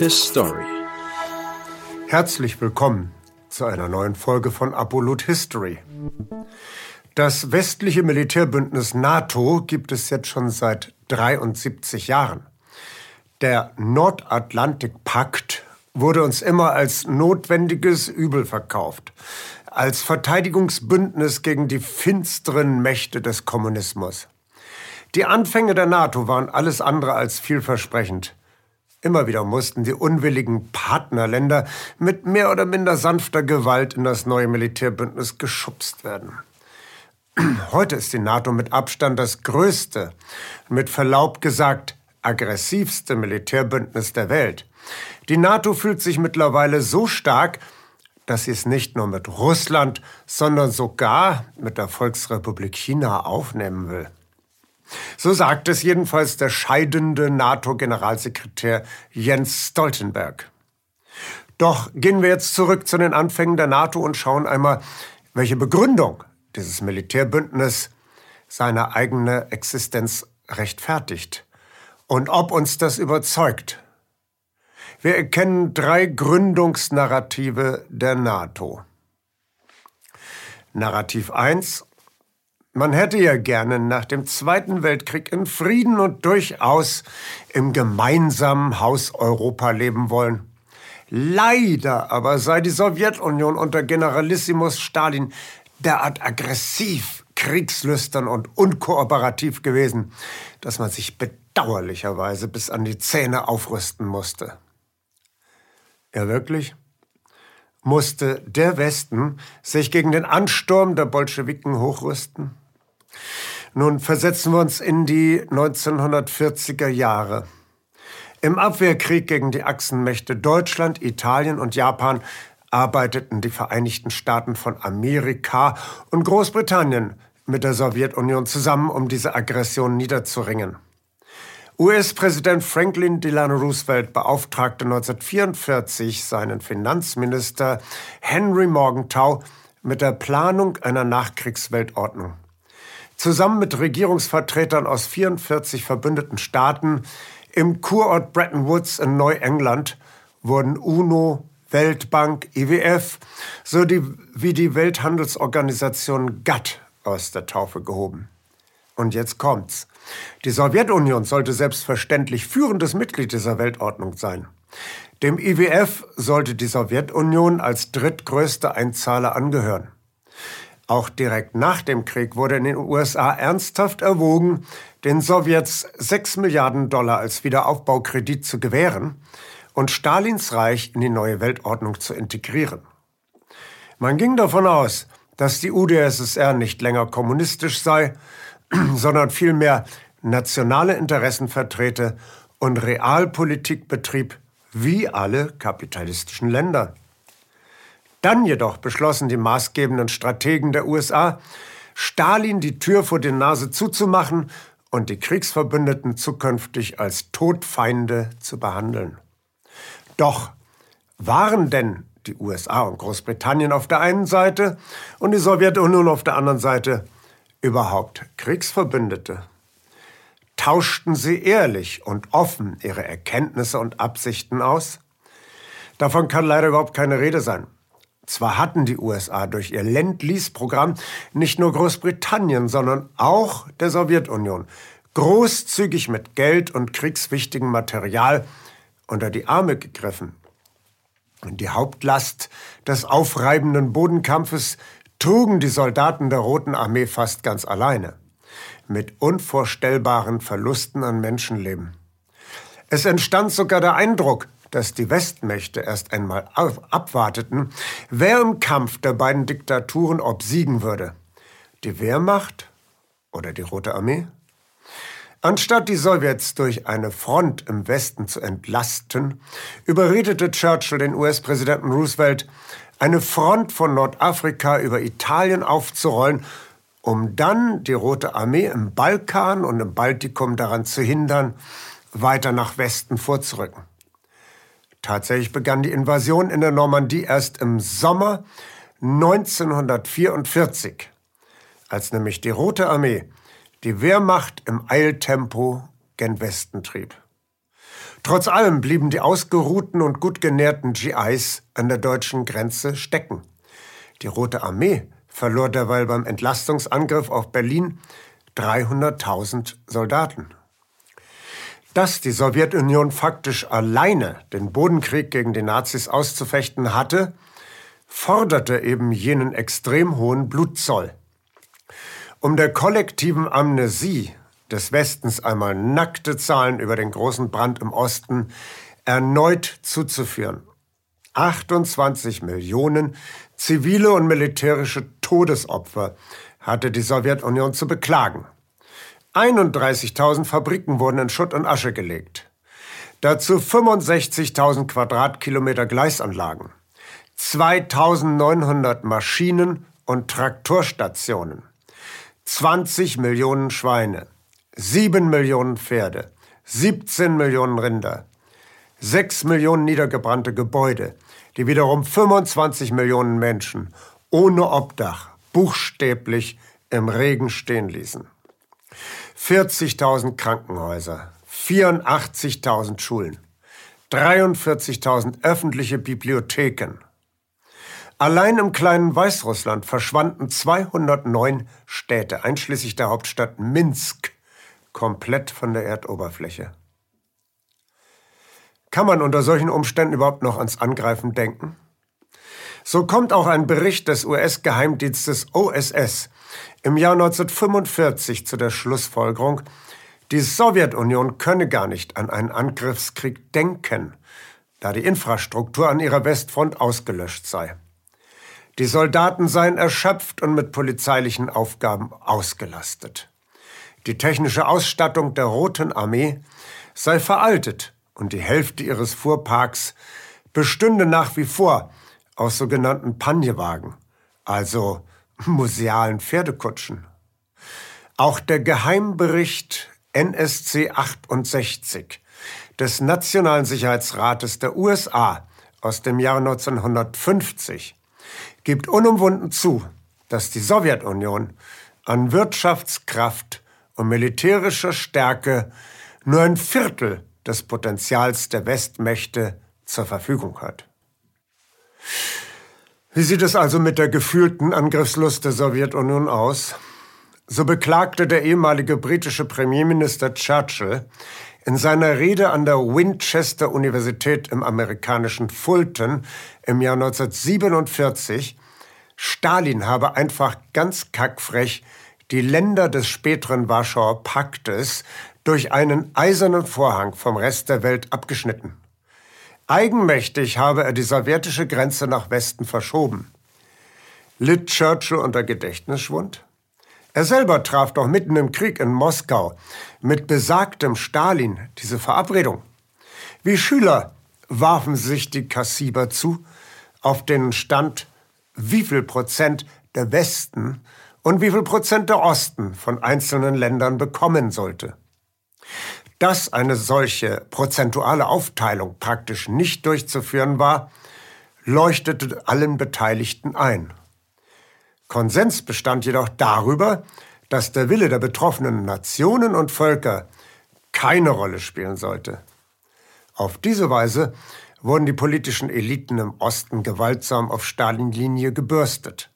His Story. Herzlich willkommen zu einer neuen Folge von Apollut History. Das westliche Militärbündnis NATO gibt es jetzt schon seit 73 Jahren. Der Nordatlantikpakt wurde uns immer als notwendiges Übel verkauft, als Verteidigungsbündnis gegen die finsteren Mächte des Kommunismus. Die Anfänge der NATO waren alles andere als vielversprechend. Immer wieder mussten die unwilligen Partnerländer mit mehr oder minder sanfter Gewalt in das neue Militärbündnis geschubst werden. Heute ist die NATO mit Abstand das größte, mit Verlaub gesagt aggressivste Militärbündnis der Welt. Die NATO fühlt sich mittlerweile so stark, dass sie es nicht nur mit Russland, sondern sogar mit der Volksrepublik China aufnehmen will. So sagt es jedenfalls der scheidende NATO-Generalsekretär Jens Stoltenberg. Doch gehen wir jetzt zurück zu den Anfängen der NATO und schauen einmal, welche Begründung dieses Militärbündnis seine eigene Existenz rechtfertigt und ob uns das überzeugt. Wir erkennen drei Gründungsnarrative der NATO. Narrativ 1 man hätte ja gerne nach dem Zweiten Weltkrieg in Frieden und durchaus im gemeinsamen Haus Europa leben wollen. Leider aber sei die Sowjetunion unter Generalissimus Stalin derart aggressiv, kriegslüstern und unkooperativ gewesen, dass man sich bedauerlicherweise bis an die Zähne aufrüsten musste. Ja, wirklich? Musste der Westen sich gegen den Ansturm der Bolschewiken hochrüsten? Nun versetzen wir uns in die 1940er Jahre. Im Abwehrkrieg gegen die Achsenmächte Deutschland, Italien und Japan arbeiteten die Vereinigten Staaten von Amerika und Großbritannien mit der Sowjetunion zusammen, um diese Aggression niederzuringen. US-Präsident Franklin Delano Roosevelt beauftragte 1944 seinen Finanzminister Henry Morgenthau mit der Planung einer Nachkriegsweltordnung. Zusammen mit Regierungsvertretern aus 44 verbündeten Staaten im Kurort Bretton Woods in Neuengland wurden UNO, Weltbank, IWF sowie wie die Welthandelsorganisation GATT aus der Taufe gehoben. Und jetzt kommt's. Die Sowjetunion sollte selbstverständlich führendes Mitglied dieser Weltordnung sein. Dem IWF sollte die Sowjetunion als drittgrößte Einzahler angehören. Auch direkt nach dem Krieg wurde in den USA ernsthaft erwogen, den Sowjets 6 Milliarden Dollar als Wiederaufbaukredit zu gewähren und Stalins Reich in die neue Weltordnung zu integrieren. Man ging davon aus, dass die UdSSR nicht länger kommunistisch sei, sondern vielmehr nationale Interessen vertrete und Realpolitik betrieb wie alle kapitalistischen Länder. Dann jedoch beschlossen die maßgebenden Strategen der USA, Stalin die Tür vor die Nase zuzumachen und die Kriegsverbündeten zukünftig als Todfeinde zu behandeln. Doch waren denn die USA und Großbritannien auf der einen Seite und die Sowjetunion auf der anderen Seite überhaupt Kriegsverbündete? Tauschten sie ehrlich und offen ihre Erkenntnisse und Absichten aus? Davon kann leider überhaupt keine Rede sein. Zwar hatten die USA durch ihr Lend-Lease-Programm nicht nur Großbritannien, sondern auch der Sowjetunion großzügig mit Geld und kriegswichtigem Material unter die Arme gegriffen. Und die Hauptlast des aufreibenden Bodenkampfes trugen die Soldaten der Roten Armee fast ganz alleine, mit unvorstellbaren Verlusten an Menschenleben. Es entstand sogar der Eindruck, dass die Westmächte erst einmal abwarteten, wer im Kampf der beiden Diktaturen obsiegen würde. Die Wehrmacht oder die Rote Armee? Anstatt die Sowjets durch eine Front im Westen zu entlasten, überredete Churchill den US-Präsidenten Roosevelt, eine Front von Nordafrika über Italien aufzurollen, um dann die Rote Armee im Balkan und im Baltikum daran zu hindern, weiter nach Westen vorzurücken. Tatsächlich begann die Invasion in der Normandie erst im Sommer 1944, als nämlich die Rote Armee die Wehrmacht im Eiltempo gen Westen trieb. Trotz allem blieben die ausgeruhten und gut genährten GIs an der deutschen Grenze stecken. Die Rote Armee verlor derweil beim Entlastungsangriff auf Berlin 300.000 Soldaten. Dass die Sowjetunion faktisch alleine den Bodenkrieg gegen die Nazis auszufechten hatte, forderte eben jenen extrem hohen Blutzoll. Um der kollektiven Amnesie des Westens einmal nackte Zahlen über den großen Brand im Osten erneut zuzuführen. 28 Millionen zivile und militärische Todesopfer hatte die Sowjetunion zu beklagen. 31.000 Fabriken wurden in Schutt und Asche gelegt. Dazu 65.000 Quadratkilometer Gleisanlagen, 2.900 Maschinen und Traktorstationen, 20 Millionen Schweine, 7 Millionen Pferde, 17 Millionen Rinder, 6 Millionen niedergebrannte Gebäude, die wiederum 25 Millionen Menschen ohne Obdach buchstäblich im Regen stehen ließen. 40.000 Krankenhäuser, 84.000 Schulen, 43.000 öffentliche Bibliotheken. Allein im kleinen Weißrussland verschwanden 209 Städte, einschließlich der Hauptstadt Minsk, komplett von der Erdoberfläche. Kann man unter solchen Umständen überhaupt noch ans Angreifen denken? So kommt auch ein Bericht des US-Geheimdienstes OSS im Jahr 1945 zu der Schlussfolgerung, die Sowjetunion könne gar nicht an einen Angriffskrieg denken, da die Infrastruktur an ihrer Westfront ausgelöscht sei. Die Soldaten seien erschöpft und mit polizeilichen Aufgaben ausgelastet. Die technische Ausstattung der Roten Armee sei veraltet und die Hälfte ihres Fuhrparks bestünde nach wie vor aus sogenannten Panjewagen, also musealen Pferdekutschen. Auch der Geheimbericht NSC 68 des Nationalen Sicherheitsrates der USA aus dem Jahr 1950 gibt unumwunden zu, dass die Sowjetunion an Wirtschaftskraft und militärischer Stärke nur ein Viertel des Potenzials der Westmächte zur Verfügung hat. Wie sieht es also mit der gefühlten Angriffslust der Sowjetunion aus? So beklagte der ehemalige britische Premierminister Churchill in seiner Rede an der Winchester Universität im amerikanischen Fulton im Jahr 1947, Stalin habe einfach ganz kackfrech die Länder des späteren Warschauer Paktes durch einen eisernen Vorhang vom Rest der Welt abgeschnitten. Eigenmächtig habe er die sowjetische Grenze nach Westen verschoben. Litt Churchill unter Gedächtnisschwund? Er selber traf doch mitten im Krieg in Moskau mit besagtem Stalin diese Verabredung. Wie Schüler warfen sich die Kassiber zu, auf den Stand, wie viel Prozent der Westen und wie viel Prozent der Osten von einzelnen Ländern bekommen sollte. Dass eine solche prozentuale Aufteilung praktisch nicht durchzuführen war, leuchtete allen Beteiligten ein. Konsens bestand jedoch darüber, dass der Wille der betroffenen Nationen und Völker keine Rolle spielen sollte. Auf diese Weise wurden die politischen Eliten im Osten gewaltsam auf Stalin-Linie gebürstet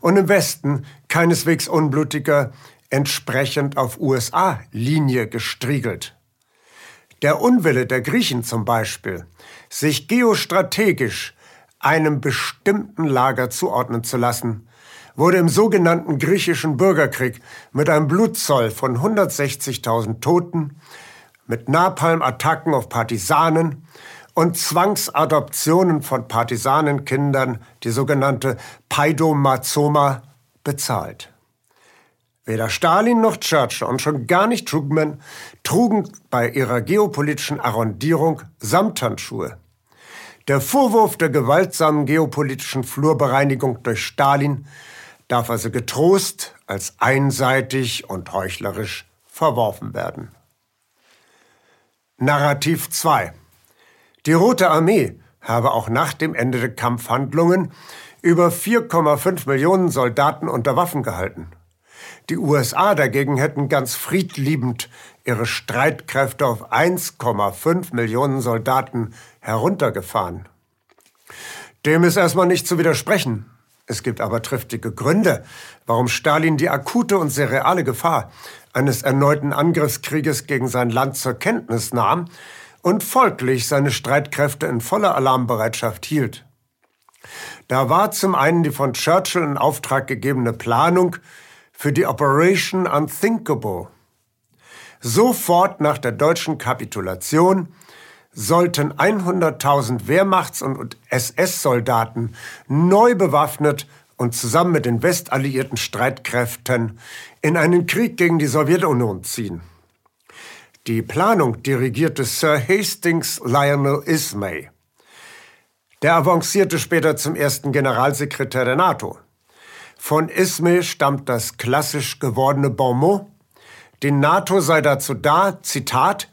und im Westen keineswegs unblutiger entsprechend auf USA-Linie gestriegelt. Der Unwille der Griechen zum Beispiel, sich geostrategisch einem bestimmten Lager zuordnen zu lassen, wurde im sogenannten griechischen Bürgerkrieg mit einem Blutzoll von 160.000 Toten, mit Napalm-Attacken auf Partisanen und Zwangsadoptionen von Partisanenkindern, die sogenannte Paidomazoma, bezahlt. Weder Stalin noch Churchill und schon gar nicht Truman trugen bei ihrer geopolitischen Arrondierung Samthandschuhe. Der Vorwurf der gewaltsamen geopolitischen Flurbereinigung durch Stalin darf also getrost als einseitig und heuchlerisch verworfen werden. Narrativ 2 Die Rote Armee habe auch nach dem Ende der Kampfhandlungen über 4,5 Millionen Soldaten unter Waffen gehalten. Die USA dagegen hätten ganz friedliebend ihre Streitkräfte auf 1,5 Millionen Soldaten heruntergefahren. Dem ist erstmal nicht zu widersprechen. Es gibt aber triftige Gründe, warum Stalin die akute und sehr reale Gefahr eines erneuten Angriffskrieges gegen sein Land zur Kenntnis nahm und folglich seine Streitkräfte in voller Alarmbereitschaft hielt. Da war zum einen die von Churchill in Auftrag gegebene Planung für die Operation Unthinkable. Sofort nach der deutschen Kapitulation sollten 100.000 Wehrmachts- und SS-Soldaten neu bewaffnet und zusammen mit den westalliierten Streitkräften in einen Krieg gegen die Sowjetunion ziehen. Die Planung dirigierte Sir Hastings Lionel Ismay. Der avancierte später zum ersten Generalsekretär der NATO. Von Ismay stammt das klassisch gewordene Bonmot, die NATO sei dazu da, Zitat,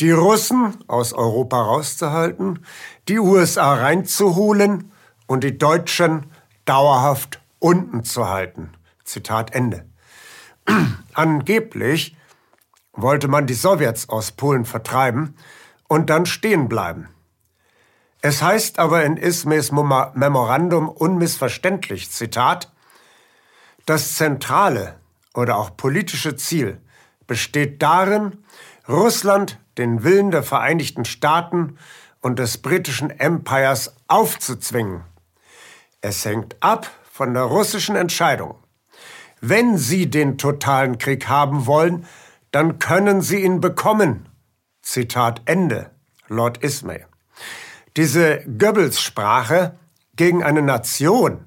die Russen aus Europa rauszuhalten, die USA reinzuholen und die Deutschen dauerhaft unten zu halten. Zitat Ende. Angeblich wollte man die Sowjets aus Polen vertreiben und dann stehen bleiben. Es heißt aber in Ismays Memorandum unmissverständlich, Zitat, das zentrale oder auch politische Ziel besteht darin, Russland den Willen der Vereinigten Staaten und des britischen Empires aufzuzwingen. Es hängt ab von der russischen Entscheidung. Wenn sie den totalen Krieg haben wollen, dann können sie ihn bekommen. Zitat Ende, Lord Ismay. Diese Goebbels-Sprache gegen eine Nation,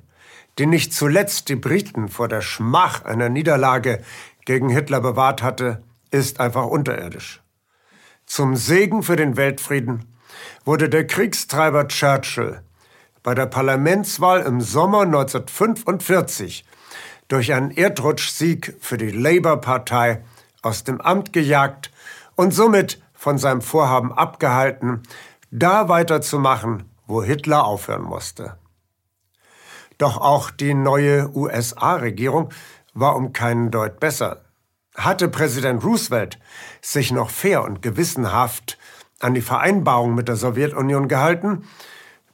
die nicht zuletzt die Briten vor der Schmach einer Niederlage gegen Hitler bewahrt hatte, ist einfach unterirdisch. Zum Segen für den Weltfrieden wurde der Kriegstreiber Churchill bei der Parlamentswahl im Sommer 1945 durch einen Erdrutschsieg für die Labour-Partei aus dem Amt gejagt und somit von seinem Vorhaben abgehalten, da weiterzumachen, wo Hitler aufhören musste. Doch auch die neue USA-Regierung war um keinen Deut besser. Hatte Präsident Roosevelt sich noch fair und gewissenhaft an die Vereinbarung mit der Sowjetunion gehalten,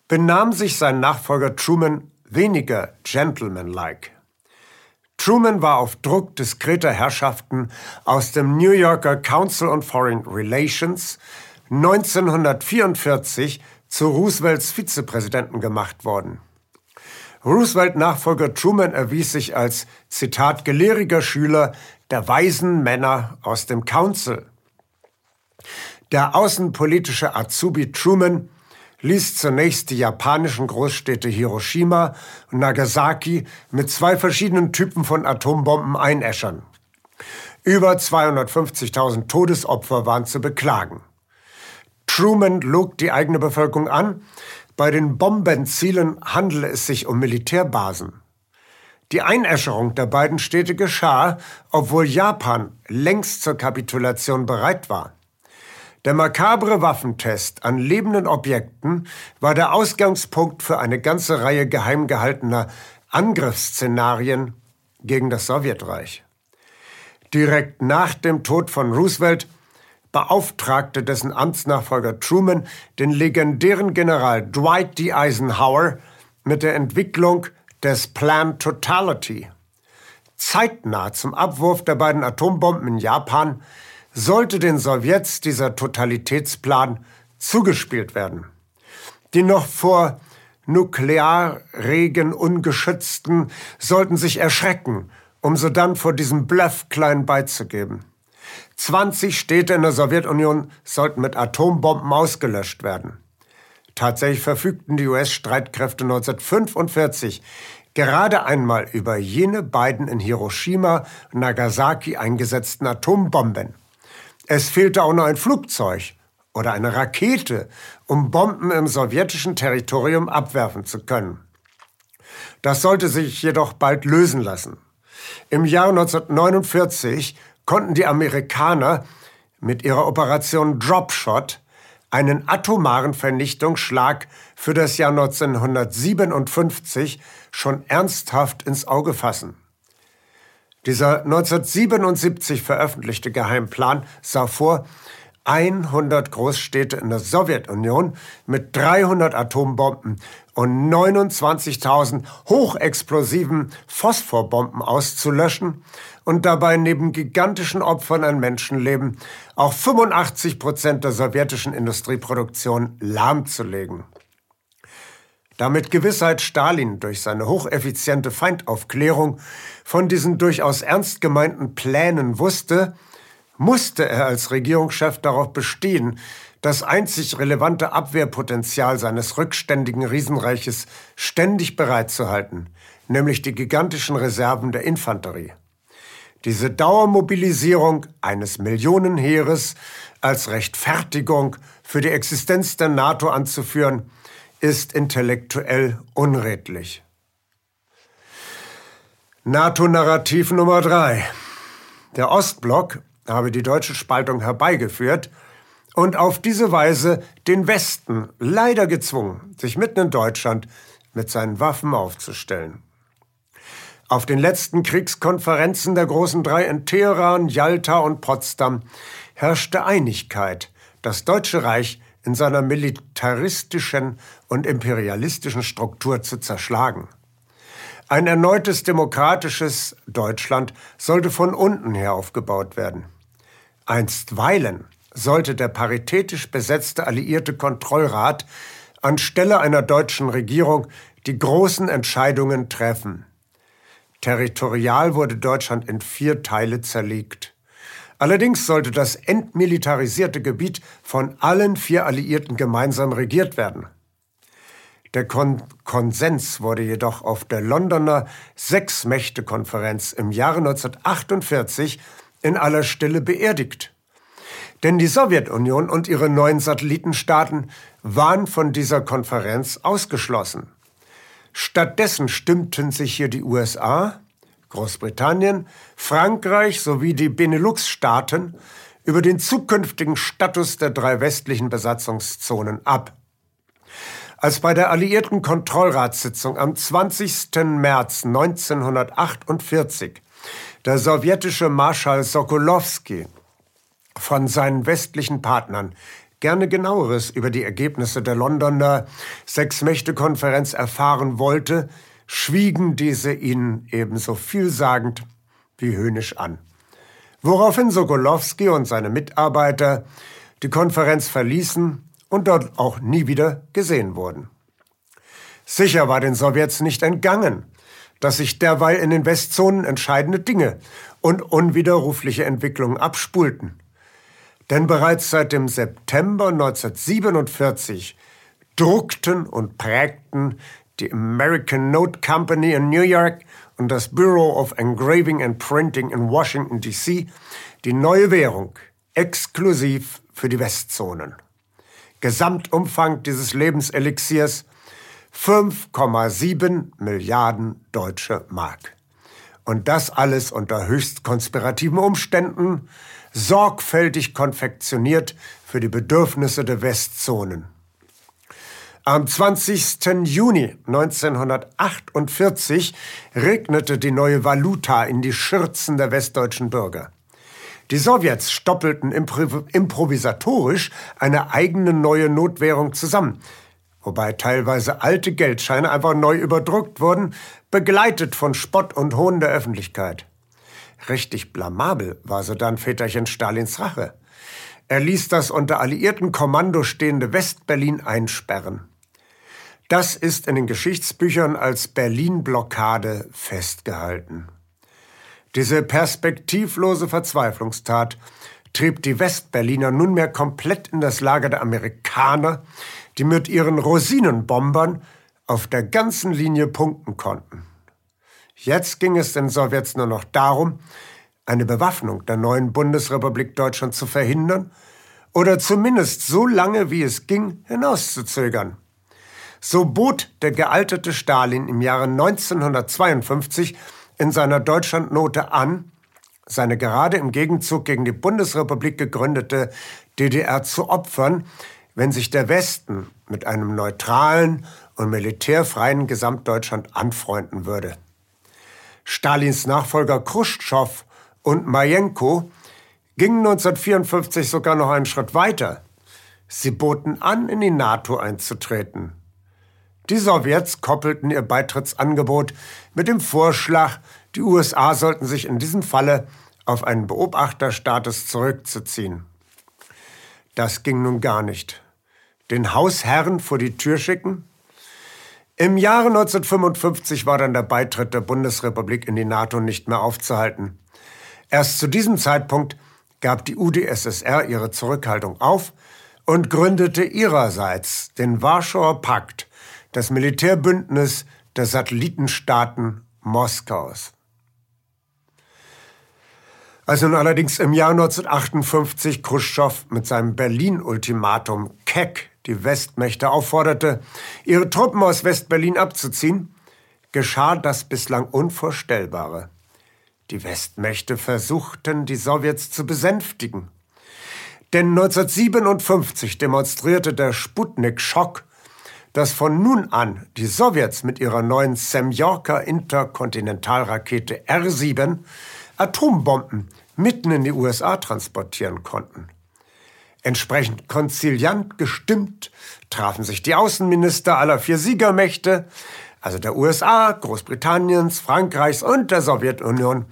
benahm sich sein Nachfolger Truman weniger gentlemanlike. Truman war auf Druck diskreter Herrschaften aus dem New Yorker Council on Foreign Relations 1944 zu Roosevelts Vizepräsidenten gemacht worden. Roosevelt-Nachfolger Truman erwies sich als, Zitat, gelehriger Schüler der weisen Männer aus dem Council. Der außenpolitische Azubi Truman ließ zunächst die japanischen Großstädte Hiroshima und Nagasaki mit zwei verschiedenen Typen von Atombomben einäschern. Über 250.000 Todesopfer waren zu beklagen. Truman log die eigene Bevölkerung an, bei den Bombenzielen handele es sich um Militärbasen. Die Einäscherung der beiden Städte geschah, obwohl Japan längst zur Kapitulation bereit war. Der makabre Waffentest an lebenden Objekten war der Ausgangspunkt für eine ganze Reihe geheim gehaltener Angriffsszenarien gegen das Sowjetreich. Direkt nach dem Tod von Roosevelt beauftragte dessen Amtsnachfolger Truman den legendären General Dwight D. Eisenhower mit der Entwicklung des Plan Totality. Zeitnah zum Abwurf der beiden Atombomben in Japan sollte den Sowjets dieser Totalitätsplan zugespielt werden. Die noch vor Nuklearregen ungeschützten sollten sich erschrecken, um sodann vor diesem Bluff klein beizugeben. 20 Städte in der Sowjetunion sollten mit Atombomben ausgelöscht werden. Tatsächlich verfügten die US-Streitkräfte 1945 gerade einmal über jene beiden in Hiroshima und Nagasaki eingesetzten Atombomben. Es fehlte auch noch ein Flugzeug oder eine Rakete, um Bomben im sowjetischen Territorium abwerfen zu können. Das sollte sich jedoch bald lösen lassen. Im Jahr 1949 konnten die Amerikaner mit ihrer Operation Dropshot einen atomaren Vernichtungsschlag für das Jahr 1957 schon ernsthaft ins Auge fassen. Dieser 1977 veröffentlichte Geheimplan sah vor, 100 Großstädte in der Sowjetunion mit 300 Atombomben und 29.000 hochexplosiven Phosphorbomben auszulöschen und dabei neben gigantischen Opfern an Menschenleben auch 85 Prozent der sowjetischen Industrieproduktion lahmzulegen. Damit Gewissheit Stalin durch seine hocheffiziente Feindaufklärung von diesen durchaus ernst gemeinten Plänen wusste, musste er als Regierungschef darauf bestehen, das einzig relevante Abwehrpotenzial seines rückständigen Riesenreiches ständig bereitzuhalten, nämlich die gigantischen Reserven der Infanterie. Diese Dauermobilisierung eines Millionenheeres als Rechtfertigung für die Existenz der NATO anzuführen, ist intellektuell unredlich. NATO-Narrativ Nummer drei: Der Ostblock habe die deutsche Spaltung herbeigeführt und auf diese Weise den Westen leider gezwungen, sich mitten in Deutschland mit seinen Waffen aufzustellen. Auf den letzten Kriegskonferenzen der großen drei in Teheran, Jalta und Potsdam herrschte Einigkeit, das Deutsche Reich in seiner militaristischen und imperialistischen Struktur zu zerschlagen. Ein erneutes demokratisches Deutschland sollte von unten her aufgebaut werden. Einstweilen sollte der paritätisch besetzte alliierte Kontrollrat anstelle einer deutschen Regierung die großen Entscheidungen treffen. Territorial wurde Deutschland in vier Teile zerlegt. Allerdings sollte das entmilitarisierte Gebiet von allen vier Alliierten gemeinsam regiert werden. Der Kon Konsens wurde jedoch auf der Londoner Sechs-Mächte-Konferenz im Jahre 1948 in aller Stille beerdigt. Denn die Sowjetunion und ihre neuen Satellitenstaaten waren von dieser Konferenz ausgeschlossen. Stattdessen stimmten sich hier die USA, Großbritannien, Frankreich sowie die Benelux-Staaten über den zukünftigen Status der drei westlichen Besatzungszonen ab. Als bei der alliierten Kontrollratssitzung am 20. März 1948 der sowjetische Marschall Sokolowski von seinen westlichen Partnern gerne genaueres über die Ergebnisse der Londoner Sechs-Mächte-Konferenz erfahren wollte, schwiegen diese ihn ebenso vielsagend wie höhnisch an. Woraufhin Sokolowski und seine Mitarbeiter die Konferenz verließen und dort auch nie wieder gesehen wurden. Sicher war den Sowjets nicht entgangen, dass sich derweil in den Westzonen entscheidende Dinge und unwiderrufliche Entwicklungen abspulten. Denn bereits seit dem September 1947 druckten und prägten die American Note Company in New York und das Bureau of Engraving and Printing in Washington, D.C. die neue Währung exklusiv für die Westzonen. Gesamtumfang dieses Lebenselixiers 5,7 Milliarden deutsche Mark. Und das alles unter höchst konspirativen Umständen, sorgfältig konfektioniert für die Bedürfnisse der Westzonen. Am 20. Juni 1948 regnete die neue Valuta in die Schürzen der westdeutschen Bürger. Die Sowjets stoppelten improvisatorisch eine eigene neue Notwährung zusammen, wobei teilweise alte Geldscheine einfach neu überdruckt wurden, begleitet von Spott und Hohn der Öffentlichkeit. Richtig blamabel war sodann Väterchen Stalins Rache. Er ließ das unter alliierten Kommando stehende Westberlin einsperren. Das ist in den Geschichtsbüchern als Berlin-Blockade festgehalten. Diese perspektivlose Verzweiflungstat trieb die Westberliner nunmehr komplett in das Lager der Amerikaner, die mit ihren Rosinenbombern auf der ganzen Linie punkten konnten. Jetzt ging es den Sowjets nur noch darum, eine Bewaffnung der neuen Bundesrepublik Deutschland zu verhindern oder zumindest so lange wie es ging hinauszuzögern. So bot der gealterte Stalin im Jahre 1952 in seiner Deutschlandnote an, seine gerade im Gegenzug gegen die Bundesrepublik gegründete DDR zu opfern, wenn sich der Westen mit einem neutralen und militärfreien Gesamtdeutschland anfreunden würde. Stalins Nachfolger Khrushchev und Majenko gingen 1954 sogar noch einen Schritt weiter. Sie boten an, in die NATO einzutreten. Die Sowjets koppelten ihr Beitrittsangebot mit dem Vorschlag, die USA sollten sich in diesem Falle auf einen Beobachterstatus zurückzuziehen. Das ging nun gar nicht. Den Hausherren vor die Tür schicken? Im Jahre 1955 war dann der Beitritt der Bundesrepublik in die NATO nicht mehr aufzuhalten. Erst zu diesem Zeitpunkt gab die UdSSR ihre Zurückhaltung auf und gründete ihrerseits den Warschauer Pakt, das Militärbündnis der Satellitenstaaten Moskaus. Als nun allerdings im Jahr 1958 Khrushchev mit seinem Berlin-Ultimatum keck die Westmächte aufforderte, ihre Truppen aus West-Berlin abzuziehen, geschah das bislang Unvorstellbare. Die Westmächte versuchten, die Sowjets zu besänftigen. Denn 1957 demonstrierte der Sputnik-Schock, dass von nun an die Sowjets mit ihrer neuen Semyorka-Interkontinentalrakete R-7 Atombomben mitten in die USA transportieren konnten. Entsprechend konziliant gestimmt trafen sich die Außenminister aller vier Siegermächte, also der USA, Großbritanniens, Frankreichs und der Sowjetunion,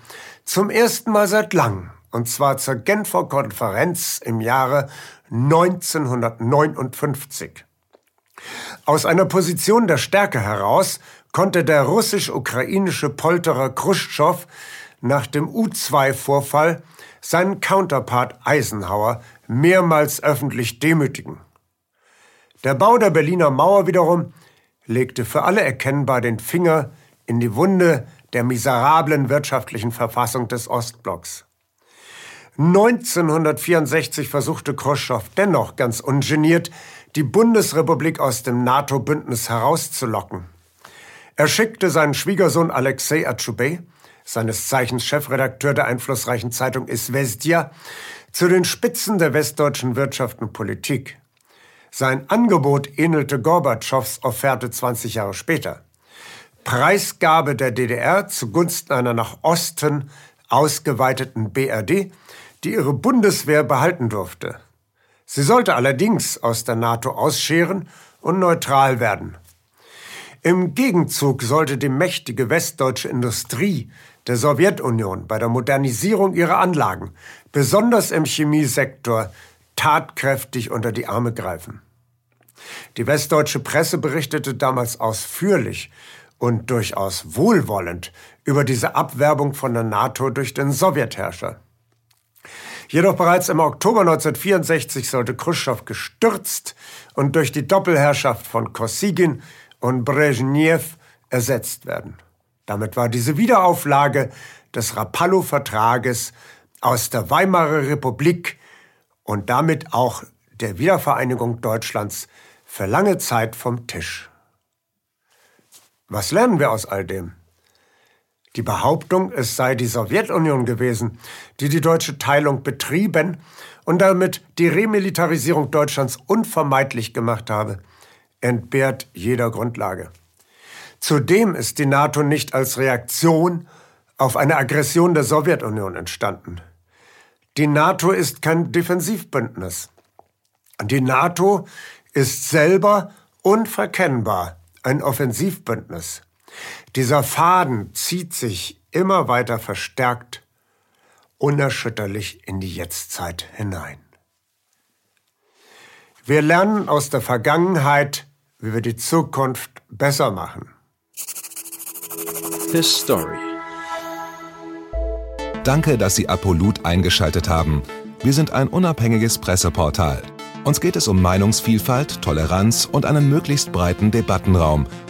zum ersten Mal seit langem, und zwar zur Genfer Konferenz im Jahre 1959. Aus einer Position der Stärke heraus konnte der russisch-ukrainische Polterer Khrushchev nach dem U-2-Vorfall seinen Counterpart Eisenhower mehrmals öffentlich demütigen. Der Bau der Berliner Mauer wiederum legte für alle erkennbar den Finger in die Wunde der miserablen wirtschaftlichen Verfassung des Ostblocks. 1964 versuchte Khrushchev dennoch ganz ungeniert, die Bundesrepublik aus dem NATO-Bündnis herauszulocken. Er schickte seinen Schwiegersohn Alexei Atschubey seines Zeichens Chefredakteur der einflussreichen Zeitung Isvestia, zu den Spitzen der westdeutschen Wirtschaft und Politik. Sein Angebot ähnelte Gorbatschows Offerte 20 Jahre später. Preisgabe der DDR zugunsten einer nach Osten ausgeweiteten BRD, die ihre Bundeswehr behalten durfte. Sie sollte allerdings aus der NATO ausscheren und neutral werden. Im Gegenzug sollte die mächtige westdeutsche Industrie der Sowjetunion bei der Modernisierung ihrer Anlagen, besonders im Chemiesektor, tatkräftig unter die Arme greifen. Die westdeutsche Presse berichtete damals ausführlich und durchaus wohlwollend über diese Abwerbung von der NATO durch den Sowjetherrscher. Jedoch bereits im Oktober 1964 sollte Khrushchev gestürzt und durch die Doppelherrschaft von Kosygin und Brezhnev ersetzt werden. Damit war diese Wiederauflage des Rapallo-Vertrages aus der Weimarer Republik und damit auch der Wiedervereinigung Deutschlands für lange Zeit vom Tisch. Was lernen wir aus all dem? Die Behauptung, es sei die Sowjetunion gewesen, die die deutsche Teilung betrieben und damit die Remilitarisierung Deutschlands unvermeidlich gemacht habe, entbehrt jeder Grundlage. Zudem ist die NATO nicht als Reaktion auf eine Aggression der Sowjetunion entstanden. Die NATO ist kein Defensivbündnis. Die NATO ist selber unverkennbar ein Offensivbündnis. Dieser Faden zieht sich immer weiter verstärkt, unerschütterlich in die Jetztzeit hinein. Wir lernen aus der Vergangenheit, wie wir die Zukunft besser machen. His Story. Danke, dass Sie Apolut eingeschaltet haben. Wir sind ein unabhängiges Presseportal. Uns geht es um Meinungsvielfalt, Toleranz und einen möglichst breiten Debattenraum,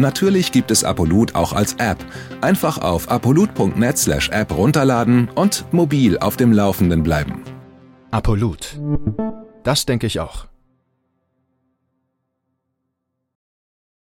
Natürlich gibt es Apolut auch als App. Einfach auf apolut.net/app runterladen und mobil auf dem Laufenden bleiben. Apolut. Das denke ich auch.